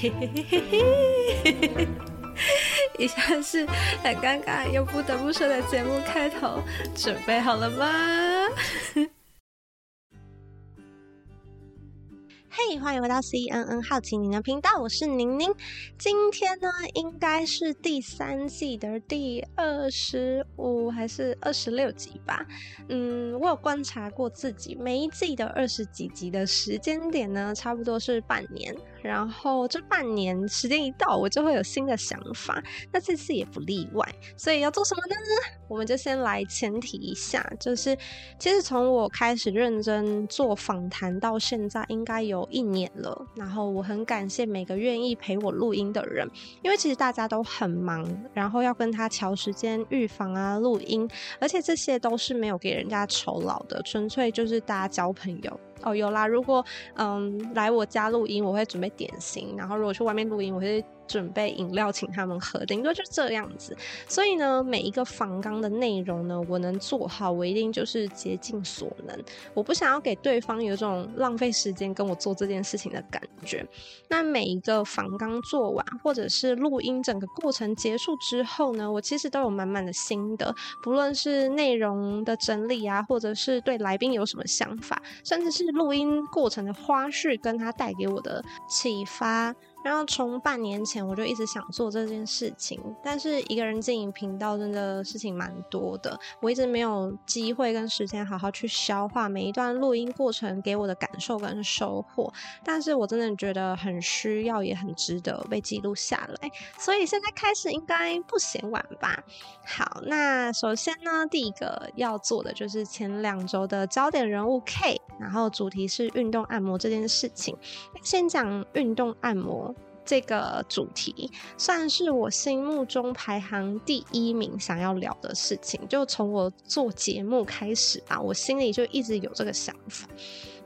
嘿嘿嘿嘿嘿，以下是很尴尬又不得不说的节目开头，准备好了吗？嘿欢迎回到 CNN 好奇你的频道，我是宁宁。今天呢，应该是第三季的第二十五还是二十六集吧？嗯，我有观察过自己每一季的二十几集的时间点呢，差不多是半年。然后这半年时间一到，我就会有新的想法。那这次也不例外。所以要做什么呢？我们就先来前提一下，就是其实从我开始认真做访谈到现在，应该有一年了。然后我很感谢每个愿意陪我录音的人，因为其实大家都很忙，然后要跟他调时间预访啊、录音，而且这些都是没有给人家酬劳的，纯粹就是大家交朋友。哦，有啦，如果嗯来我家录音，我会准备点心，然后如果去外面录音，我会。准备饮料请他们喝，顶多就这样子。所以呢，每一个房纲的内容呢，我能做好，我一定就是竭尽所能。我不想要给对方有种浪费时间跟我做这件事情的感觉。那每一个房纲做完，或者是录音整个过程结束之后呢，我其实都有满满的心得，不论是内容的整理啊，或者是对来宾有什么想法，甚至是录音过程的花絮，跟他带给我的启发。然后从半年前我就一直想做这件事情，但是一个人经营频道真的事情蛮多的，我一直没有机会跟时间好好去消化每一段录音过程给我的感受跟收获。但是我真的觉得很需要，也很值得被记录下来。所以现在开始应该不嫌晚吧？好，那首先呢，第一个要做的就是前两周的焦点人物 K，然后主题是运动按摩这件事情。先讲运动按摩。这个主题算是我心目中排行第一名，想要聊的事情，就从我做节目开始吧，我心里就一直有这个想法。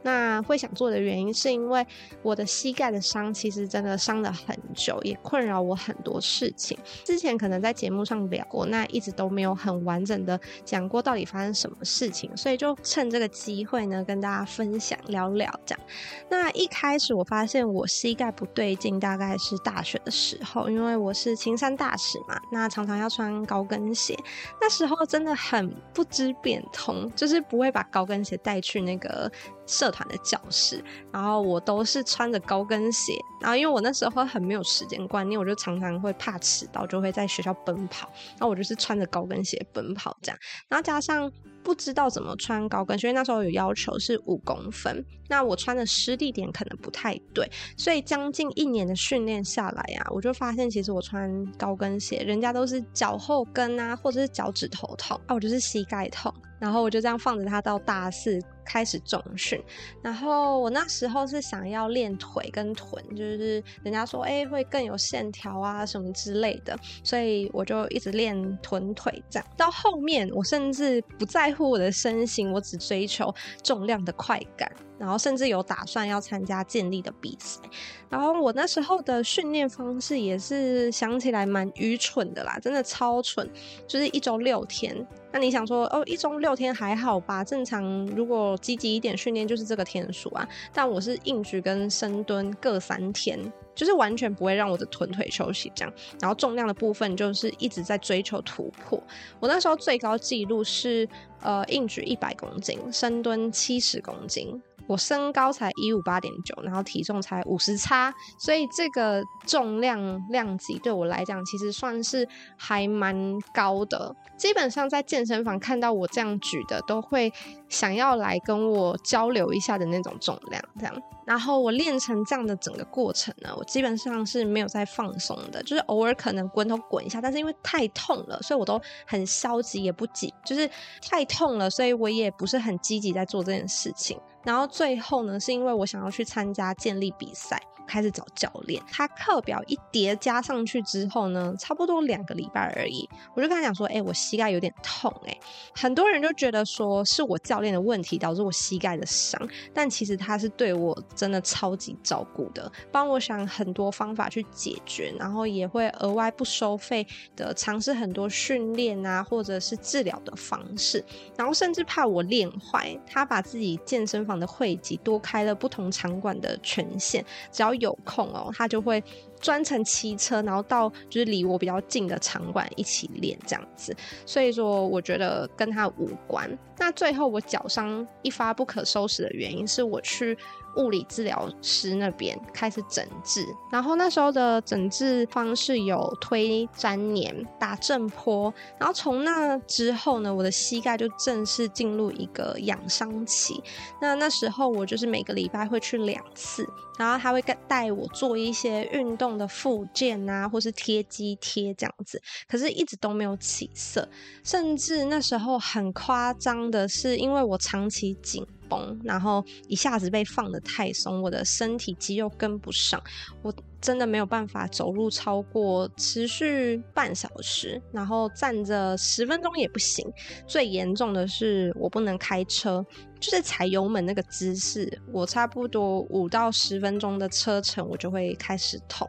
那会想做的原因，是因为我的膝盖的伤其实真的伤了很久，也困扰我很多事情。之前可能在节目上聊过，那一直都没有很完整的讲过到底发生什么事情，所以就趁这个机会呢，跟大家分享聊聊这样。那一开始我发现我膝盖不对劲，大概是大学的时候，因为我是青山大使嘛，那常常要穿高跟鞋，那时候真的很不知变通，就是不会把高跟鞋带去那个社团的教室，然后我都是穿着高跟鞋，然后因为我那时候很没有时间观念，我就常常会怕迟到，就会在学校奔跑，然后我就是穿着高跟鞋奔跑这样，然后加上。不知道怎么穿高跟鞋，因为那时候有要求是五公分，那我穿的施地点可能不太对，所以将近一年的训练下来、啊，我就发现其实我穿高跟鞋，人家都是脚后跟啊，或者是脚趾头痛，啊，我就是膝盖痛，然后我就这样放着它到大四开始重训，然后我那时候是想要练腿跟臀，就是人家说哎会更有线条啊什么之类的，所以我就一直练臀腿这样，到后面我甚至不在乎。我的身形，我只追求重量的快感，然后甚至有打算要参加健力的比赛。然后我那时候的训练方式也是想起来蛮愚蠢的啦，真的超蠢，就是一周六天。那你想说哦，一周六天还好吧？正常如果积极一点训练就是这个天数啊。但我是硬举跟深蹲各三天。就是完全不会让我的臀腿休息这样，然后重量的部分就是一直在追求突破。我那时候最高纪录是呃硬举一百公斤，深蹲七十公斤。我身高才一五八点九，然后体重才五十差，所以这个重量量级对我来讲其实算是还蛮高的。基本上在健身房看到我这样举的，都会想要来跟我交流一下的那种重量，这样。然后我练成这样的整个过程呢，我基本上是没有在放松的，就是偶尔可能滚头滚一下，但是因为太痛了，所以我都很消极也不急，就是太痛了，所以我也不是很积极在做这件事情。然后最后呢，是因为我想要去参加健力比赛。开始找教练，他课表一叠加上去之后呢，差不多两个礼拜而已，我就跟他讲说，哎、我膝盖有点痛、哎，很多人就觉得说是我教练的问题导致我膝盖的伤，但其实他是对我真的超级照顾的，帮我想很多方法去解决，然后也会额外不收费的尝试很多训练啊，或者是治疗的方式，然后甚至怕我练坏，他把自己健身房的会籍多开了不同场馆的权限，只要有空哦，他就会专程骑车，然后到就是离我比较近的场馆一起练这样子。所以说，我觉得跟他无关。那最后我脚伤一发不可收拾的原因是我去。物理治疗师那边开始诊治，然后那时候的诊治方式有推粘黏、打震波，然后从那之后呢，我的膝盖就正式进入一个养伤期。那那时候我就是每个礼拜会去两次，然后他会带我做一些运动的附件啊，或是贴肌贴这样子，可是一直都没有起色，甚至那时候很夸张的是，因为我长期紧。绷，然后一下子被放得太松，我的身体肌肉跟不上，我真的没有办法走路超过持续半小时，然后站着十分钟也不行。最严重的是我不能开车，就是踩油门那个姿势，我差不多五到十分钟的车程，我就会开始痛。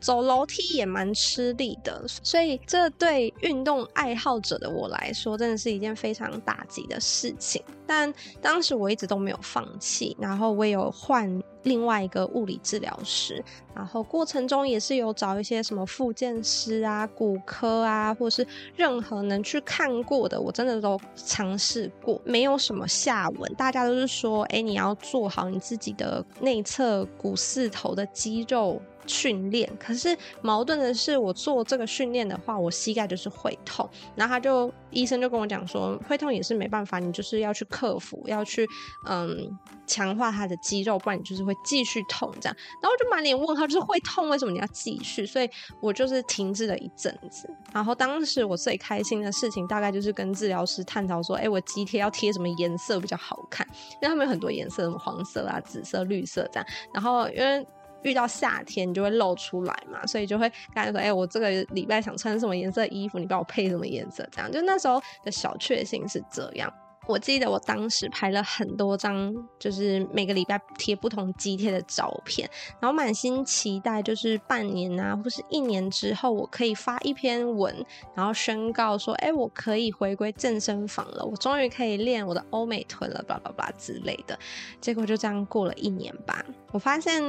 走楼梯也蛮吃力的，所以这对运动爱好者的我来说，真的是一件非常打击的事情。但当时我一直都没有放弃，然后我也有换另外一个物理治疗师，然后过程中也是有找一些什么复健师啊、骨科啊，或是任何能去看过的，我真的都尝试过，没有什么下文。大家都是说，哎，你要做好你自己的内侧股四头的肌肉。训练，可是矛盾的是，我做这个训练的话，我膝盖就是会痛。然后他就医生就跟我讲说，会痛也是没办法，你就是要去克服，要去嗯强化他的肌肉，不然你就是会继续痛这样。然后我就满脸问号，就是会痛，为什么你要继续？所以我就是停滞了一阵子。然后当时我最开心的事情，大概就是跟治疗师探讨说，哎，我肌贴要贴什么颜色比较好看？因为他们有很多颜色，什么黄色啊、紫色、绿色这样。然后因为遇到夏天，你就会露出来嘛，所以就会跟他说：“哎、我这个礼拜想穿什么颜色衣服，你帮我配什么颜色。”这样，就那时候的小确幸是这样。我记得我当时拍了很多张，就是每个礼拜贴不同肌贴的照片，然后满心期待，就是半年啊，或是一年之后，我可以发一篇文，然后宣告说：“哎、我可以回归健身房了，我终于可以练我的欧美臀了，叭叭叭之类的。”结果就这样过了一年吧，我发现。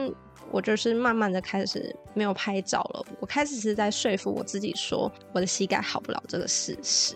我就是慢慢的开始没有拍照了，我开始是在说服我自己说我的膝盖好不了这个事实，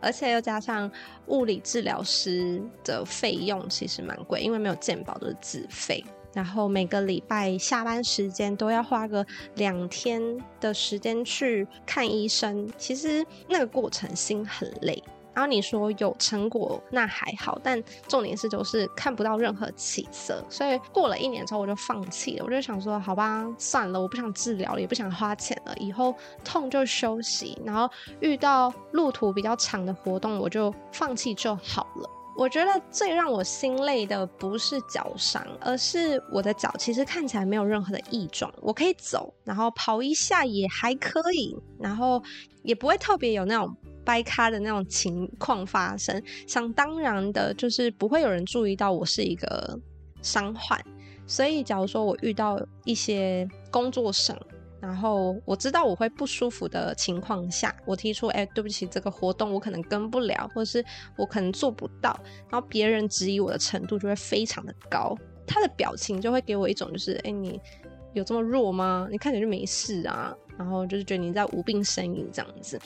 而且又加上物理治疗师的费用其实蛮贵，因为没有健保都是自费，然后每个礼拜下班时间都要花个两天的时间去看医生，其实那个过程心很累。然后你说有成果那还好，但重点是就是看不到任何起色，所以过了一年之后我就放弃了。我就想说，好吧，算了，我不想治疗了，也不想花钱了，以后痛就休息。然后遇到路途比较长的活动，我就放弃就好了。我觉得最让我心累的不是脚伤，而是我的脚其实看起来没有任何的异状，我可以走，然后跑一下也还可以，然后也不会特别有那种。掰咖的那种情况发生，想当然的就是不会有人注意到我是一个伤患，所以假如说我遇到一些工作上，然后我知道我会不舒服的情况下，我提出，哎，对不起，这个活动我可能跟不了，或是我可能做不到，然后别人质疑我的程度就会非常的高，他的表情就会给我一种就是，哎，你有这么弱吗？你看起来就没事啊。然后就是觉得你在无病呻吟这样子，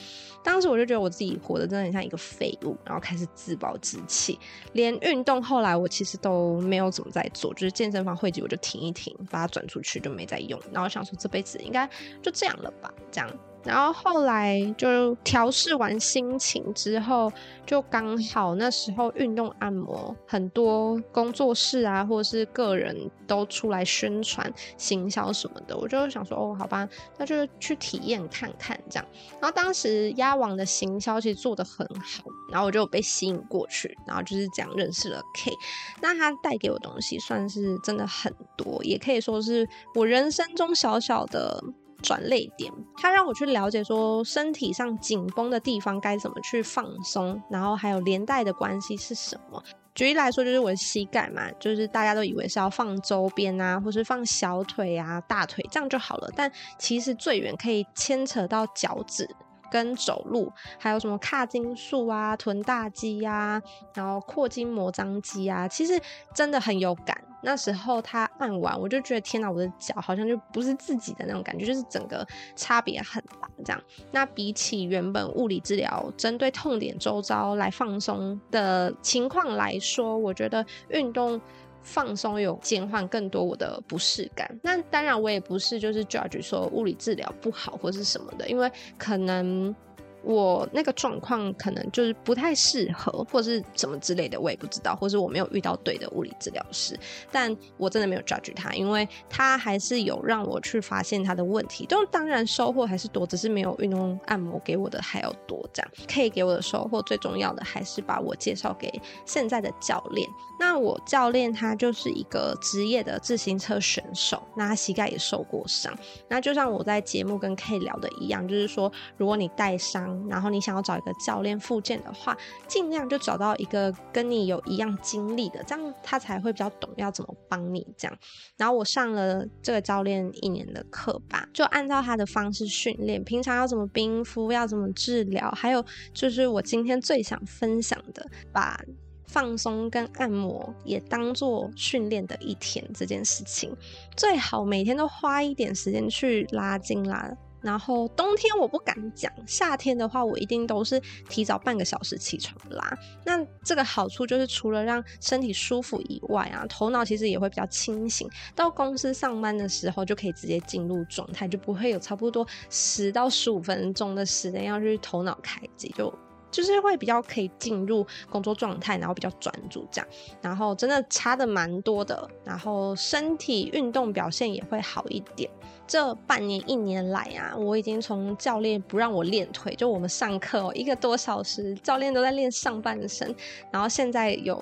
当时我就觉得我自己活得真的很像一个废物，然后开始自暴自弃，连运动后来我其实都没有怎么在做，就是健身房会籍我就停一停，把它转出去就没再用，然后想说这辈子应该就这样了吧，这样。然后后来就调试完心情之后，就刚好那时候运动按摩很多工作室啊，或者是个人都出来宣传行销什么的，我就想说哦，好吧，那就去体验看看这样。然后当时鸭王的行销其实做得很好，然后我就被吸引过去，然后就是这样认识了 K。那他带给我东西算是真的很多，也可以说是我人生中小小的。转泪点，他让我去了解说身体上紧绷的地方该怎么去放松，然后还有连带的关系是什么。举例来说，就是我的膝盖嘛，就是大家都以为是要放周边啊，或是放小腿啊、大腿这样就好了，但其实最远可以牵扯到脚趾跟走路，还有什么髂筋束啊、臀大肌啊，然后阔筋膜张肌啊，其实真的很有感。那时候他按完，我就觉得天哪，我的脚好像就不是自己的那种感觉，就是整个差别很大。这样，那比起原本物理治疗针对痛点周遭来放松的情况来说，我觉得运动放松有减缓更多我的不适感。那当然，我也不是就是 judge 说物理治疗不好或是什么的，因为可能。我那个状况可能就是不太适合，或是什么之类的，我也不知道，或是我没有遇到对的物理治疗师。但我真的没有 judge 他，因为他还是有让我去发现他的问题。就当然收获还是多，只是没有运动按摩给我的还要多。这样可以给我的收获最重要的还是把我介绍给现在的教练。那我教练他就是一个职业的自行车选手，那他膝盖也受过伤。那就像我在节目跟 K 聊的一样，就是说如果你带伤。然后你想要找一个教练复健的话，尽量就找到一个跟你有一样经历的，这样他才会比较懂要怎么帮你这样。然后我上了这个教练一年的课吧，就按照他的方式训练，平常要怎么冰敷，要怎么治疗，还有就是我今天最想分享的，把放松跟按摩也当做训练的一天这件事情，最好每天都花一点时间去拉筋拉。然后冬天我不敢讲，夏天的话我一定都是提早半个小时起床啦。那这个好处就是除了让身体舒服以外啊，头脑其实也会比较清醒。到公司上班的时候就可以直接进入状态，就不会有差不多十到十五分钟的时间要去头脑开机，就就是会比较可以进入工作状态，然后比较专注这样。然后真的差的蛮多的，然后身体运动表现也会好一点。这半年一年来啊，我已经从教练不让我练腿，就我们上课哦，一个多小时，教练都在练上半身，然后现在有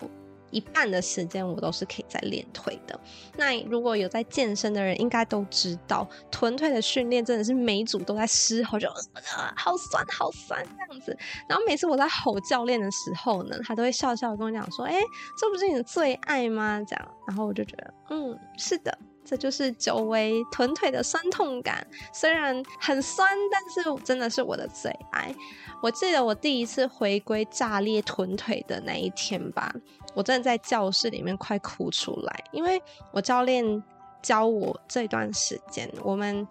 一半的时间我都是可以在练腿的。那如果有在健身的人，应该都知道，臀腿的训练真的是每组都在嘶吼，就好酸好酸这样子。然后每次我在吼教练的时候呢，他都会笑笑跟我讲说：“哎，这不是你的最爱吗？”这样，然后我就觉得，嗯，是的。这就是久违臀腿的酸痛感，虽然很酸，但是真的是我的最爱。我记得我第一次回归炸裂臀腿的那一天吧，我真的在教室里面快哭出来，因为我教练教我这段时间，我们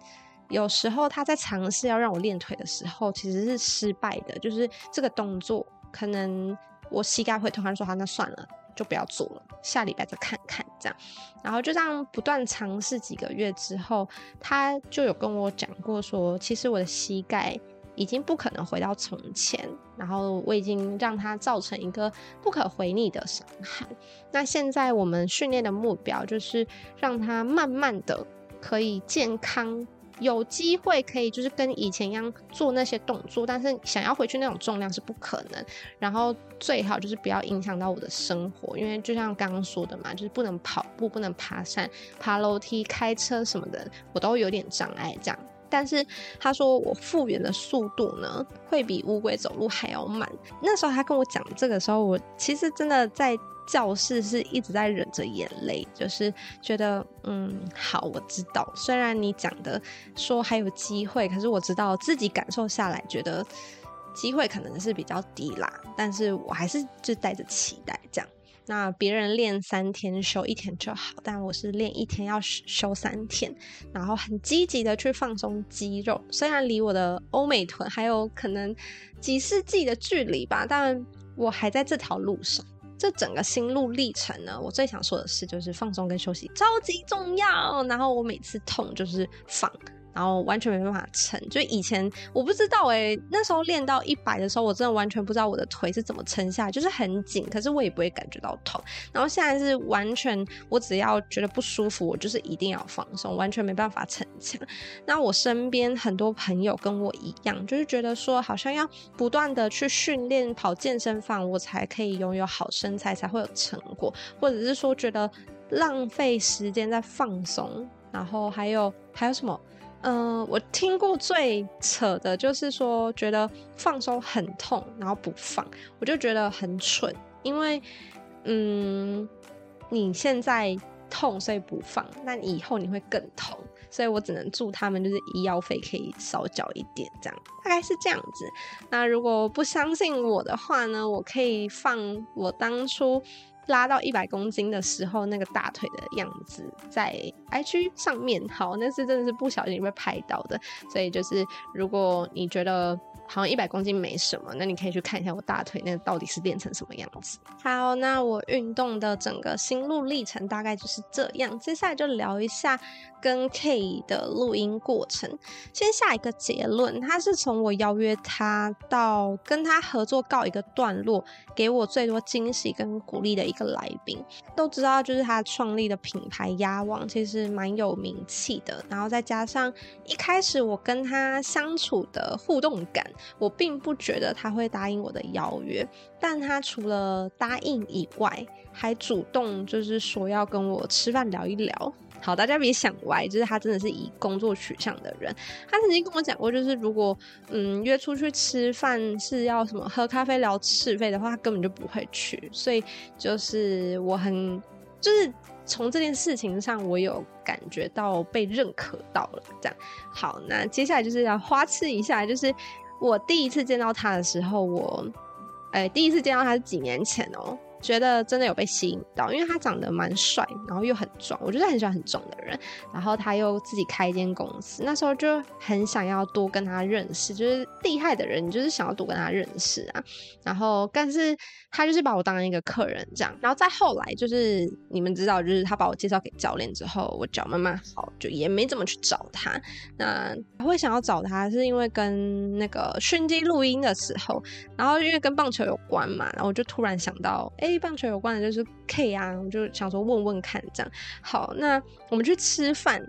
有时候他在尝试要让我练腿的时候，其实是失败的，就是这个动作可能我膝盖会痛，他说好，那算了。就不要做了，下礼拜再看看这样，然后就这样不断尝试几个月之后，他就有跟我讲过说，其实我的膝盖已经不可能回到从前，然后我已经让它造成一个不可回逆的伤害。那现在我们训练的目标就是让它慢慢的可以健康。有机会可以就是跟以前一样做那些动作，但是想要回去那种重量是不可能。然后最好就是不要影响到我的生活，因为就像刚刚说的嘛，就是不能跑步、不能爬山、爬楼梯、开车什么的，我都有点障碍这样。但是他说我复原的速度呢，会比乌龟走路还要慢。那时候他跟我讲这个时候，我其实真的在。教室是一直在忍着眼泪，就是觉得嗯，好，我知道。虽然你讲的说还有机会，可是我知道自己感受下来，觉得机会可能是比较低啦。但是我还是就带着期待这样。那别人练三天休一天就好，但我是练一天要休三天，然后很积极的去放松肌肉。虽然离我的欧美臀还有可能几世纪的距离吧，但我还在这条路上。这整个心路历程呢，我最想说的是，就是放松跟休息超级重要。然后我每次痛就是放。然后完全没办法撑，就以前我不知道哎、那时候练到一百的时候，我真的完全不知道我的腿是怎么撑下来，就是很紧，可是我也不会感觉到痛。然后现在是完全，我只要觉得不舒服，我就是一定要放松，完全没办法逞强。那我身边很多朋友跟我一样，就是觉得说，好像要不断的去训练跑健身房，我才可以拥有好身材，才会有成果，或者是说觉得浪费时间在放松，然后还有还有什么？嗯、我听过最扯的就是说，觉得放松很痛，然后不放，我就觉得很蠢。因为，嗯，你现在痛，所以不放，那以后你会更痛，所以我只能祝他们就是医药费可以少缴一点，这样大概是这样子。那如果不相信我的话呢，我可以放我当初。拉到一百公斤的时候那个大腿的样子，在 IG 上面，好，那是真的是不小心被拍到的，所以就是如果你觉得。好像一百公斤没什么，那你可以去看一下我大腿那个到底是练成什么样子。好，那我运动的整个心路历程大概就是这样。接下来就聊一下跟 K 的录音过程。先下一个结论，他是从我邀约他到跟他合作告一个段落，给我最多惊喜跟鼓励的一个来宾。都知道，就是他创立的品牌鸭王其实蛮有名气的，然后再加上一开始我跟他相处的互动感。我并不觉得他会答应我的邀约，但他除了答应以外，还主动就是说要跟我吃饭聊一聊。好，大家别想歪，就是他真的是以工作取向的人。他曾经跟我讲过，就是如果嗯约出去吃饭是要什么喝咖啡聊是非的话，他根本就不会去。所以就是我很就是。从这件事情上，我有感觉到被认可到了。这样好，那接下来就是要花痴一下，就是我第一次见到他的时候，我，哎、第一次见到他是几年前哦。觉得真的有被吸引到，因为他长得蛮帅，然后又很壮，我觉得很喜欢很壮的人。然后他又自己开一间公司，那时候就很想要多跟他认识，就是厉害的人，你就是想要多跟他认识啊。然后，但是他就是把我当一个客人这样。然后再后来，就是你们知道，就是他把我介绍给教练之后，我脚慢慢好，就也没怎么去找他。那会想要找他，是因为跟那个训肌录音的时候，然后因为跟棒球有关嘛，然后我就突然想到，哎。棒球有关的就是 K 啊，我就想说问问看这样。好，那我们去吃饭，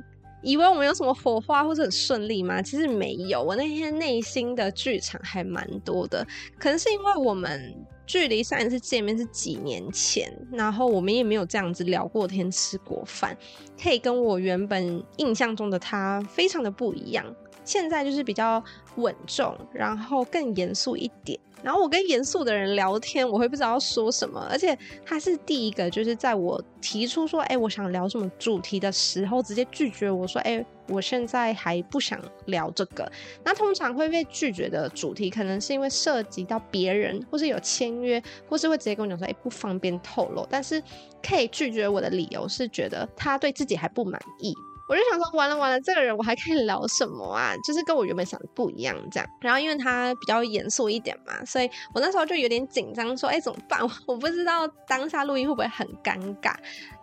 以为我们有什么火花或者很顺利吗？其实没有，我那天内心的剧场还蛮多的。可能是因为我们距离上一次见面是几年前，然后我们也没有这样子聊过天、吃过饭。可以跟我原本印象中的他非常的不一样，现在就是比较稳重，然后更严肃一点。然后我跟严肃的人聊天，我会不知道要说什么，而且他是第一个，就是在我提出说，哎，我想聊什么主题的时候，直接拒绝我说，哎，我现在还不想聊这个。那通常会被拒绝的主题，可能是因为涉及到别人，或是有签约，或是会直接跟我讲说，哎，不方便透露。但是可以拒绝我的理由是觉得他对自己还不满意。我就想说，完了完了，这个人我还可以聊什么啊？就是跟我原本想的不一样，这样。然后因为他比较严肃一点嘛，所以我那时候就有点紧张，说，哎，怎么办？我不知道当下录音会不会很尴尬。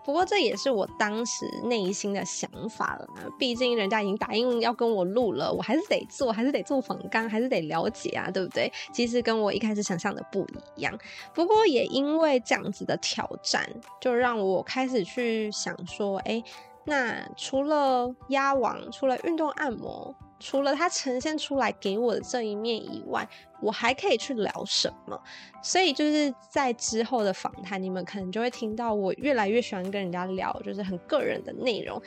不过这也是我当时内心的想法了。毕竟人家已经答应要跟我录了，我还是得做，还是得做访纲，还是得了解啊，对不对？其实跟我一开始想象的不一样。不过也因为这样子的挑战，就让我开始去想说，哎。那除了鸭王，除了运动按摩，除了它呈现出来给我的这一面以外，我还可以去聊什么？所以就是在之后的访谈，你们可能就会听到我越来越喜欢跟人家聊，就是很个人的内容，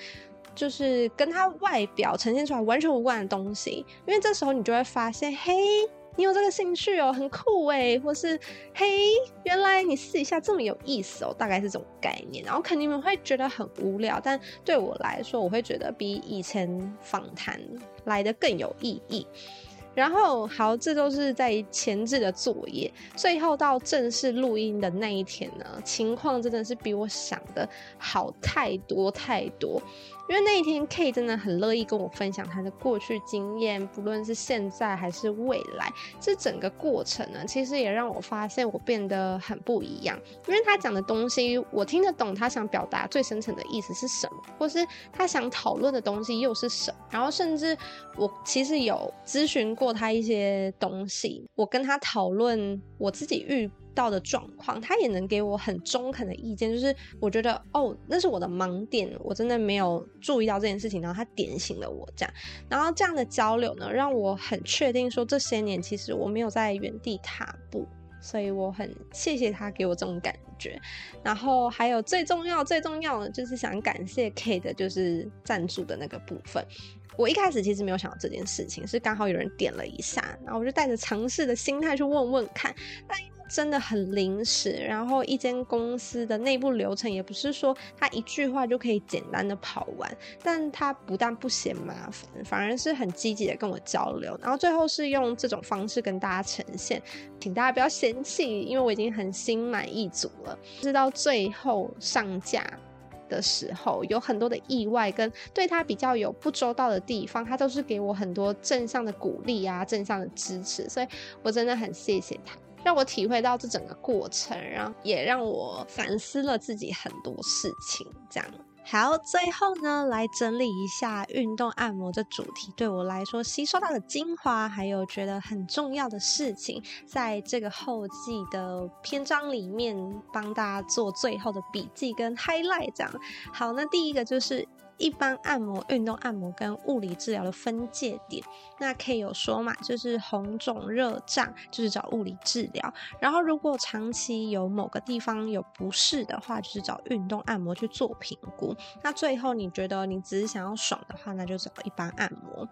就是跟他外表呈现出来完全无关的东西。因为这时候你就会发现，嘿。你有这个兴趣哦，很酷哎，或是嘿，原来你试一下这么有意思哦，大概是这种概念。然后肯定你们会觉得很无聊，但对我来说，我会觉得比以前访谈来得更有意义。然后好，这都是在前置的作业，最后到正式录音的那一天呢，情况真的是比我想的好太多太多。因为那一天 K 真的很乐意跟我分享他的过去经验，不论是现在还是未来，这整个过程呢，其实也让我发现我变得很不一样。因为他讲的东西，我听得懂他想表达最深层的意思是什么，或是他想讨论的东西又是什么。然后甚至我其实有咨询过他一些东西，我跟他讨论我自己遇到的状况，他也能给我很中肯的意见，就是我觉得哦，那是我的盲点，我真的没有注意到这件事情，然后他点醒了我这样，然后这样的交流呢，让我很确定说这些年其实我没有在原地踏步，所以我很谢谢他给我这种感觉，然后还有最重要最重要的就是想感谢 K 的就是赞助的那个部分，我一开始其实没有想到这件事情，是刚好有人点了一下，然后我就带着尝试的心态去问问看，但。真的很临时，然后一间公司的内部流程也不是说他一句话就可以简单的跑完，但他不但不嫌麻烦，反而是很积极的跟我交流，然后最后是用这种方式跟大家呈现，请大家不要嫌弃，因为我已经很心满意足了。直到最后上架的时候，有很多的意外跟对他比较有不周到的地方，他都是给我很多正向的鼓励啊，正向的支持，所以我真的很谢谢他。让我体会到这整个过程，然后也让我反思了自己很多事情。这样，好，最后呢，来整理一下运动按摩的主题对我来说吸收到的精华，还有觉得很重要的事情，在这个后记的篇章里面帮大家做最后的笔记跟 highlight。这样，好，那第一个就是。一般按摩、运动按摩跟物理治疗的分界点，那可以有说嘛，就是红肿热胀，就是找物理治疗。然后如果长期有某个地方有不适的话，就是找运动按摩去做评估。那最后你觉得你只是想要爽的话，那就找一般按摩。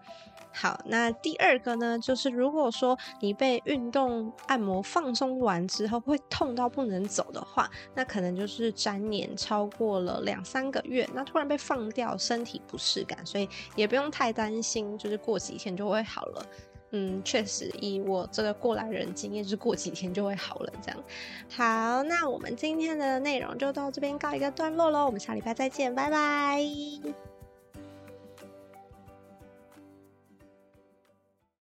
好，那第二个呢，就是如果说你被运动按摩放松完之后会痛到不能走的话，那可能就是粘黏超过了两三个月，那突然被放掉，身体不适感，所以也不用太担心，就是过几天就会好了。嗯，确实，以我这个过来人经验，就是过几天就会好了。这样，好，那我们今天的内容就到这边告一个段落喽，我们下礼拜再见，拜拜。